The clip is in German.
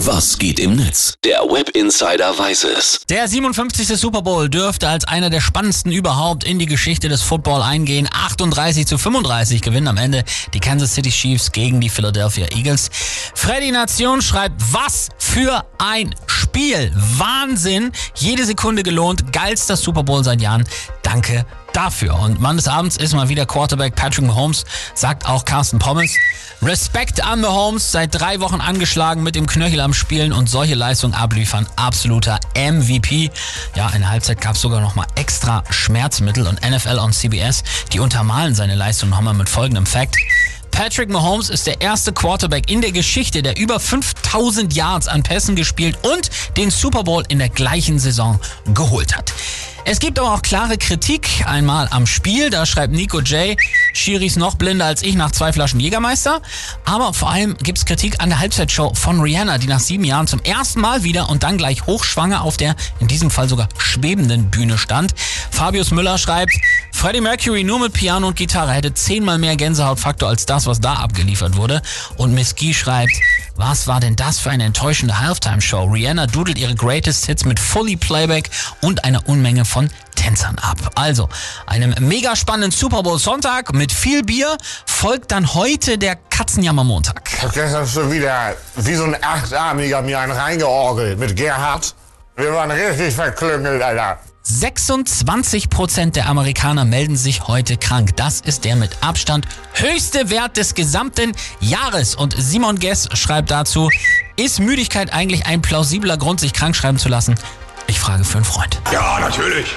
Was geht im Netz? Der Web Insider weiß es. Der 57. Super Bowl dürfte als einer der spannendsten überhaupt in die Geschichte des Football eingehen. 38 zu 35 gewinnen am Ende die Kansas City Chiefs gegen die Philadelphia Eagles. Freddy Nation schreibt, was für ein Spiel. Wahnsinn. Jede Sekunde gelohnt. Geilster Super Bowl seit Jahren. Danke dafür. Und Mann des Abends ist mal wieder Quarterback Patrick Mahomes, sagt auch Carsten Pommes. Respekt an Mahomes, seit drei Wochen angeschlagen mit dem Knöchel am Spielen und solche Leistungen abliefern. Absoluter MVP. Ja, in der Halbzeit gab es sogar nochmal extra Schmerzmittel und NFL on CBS, die untermalen seine Leistung nochmal mit folgendem Fact. Patrick Mahomes ist der erste Quarterback in der Geschichte, der über 5000 Yards an Pässen gespielt und den Super Bowl in der gleichen Saison geholt hat. Es gibt aber auch klare Kritik. Einmal am Spiel, da schreibt Nico J. Schiris noch blinder als ich nach zwei Flaschen Jägermeister. Aber vor allem gibt es Kritik an der Halbzeitshow von Rihanna, die nach sieben Jahren zum ersten Mal wieder und dann gleich hochschwanger auf der, in diesem Fall sogar schwebenden Bühne stand. Fabius Müller schreibt, Freddie Mercury nur mit Piano und Gitarre hätte zehnmal mehr Gänsehautfaktor als das, was da abgeliefert wurde. Und Miss Guy schreibt, was war denn das für eine enttäuschende Halftime-Show? Rihanna dudelt ihre Greatest Hits mit Fully Playback und einer Unmenge von Tänzern ab. Also, einem mega spannenden Super Bowl Sonntag mit viel Bier folgt dann heute der Katzenjammer Montag. Ich hab gestern schon wieder wie so ein Achtarmiger mir einen reingeorgelt mit Gerhard. Wir waren richtig verklüngelt, Alter. 26 Prozent der Amerikaner melden sich heute krank. Das ist der mit Abstand höchste Wert des gesamten Jahres. Und Simon Guess schreibt dazu, ist Müdigkeit eigentlich ein plausibler Grund, sich krank schreiben zu lassen? Ich frage für einen Freund. Ja, natürlich.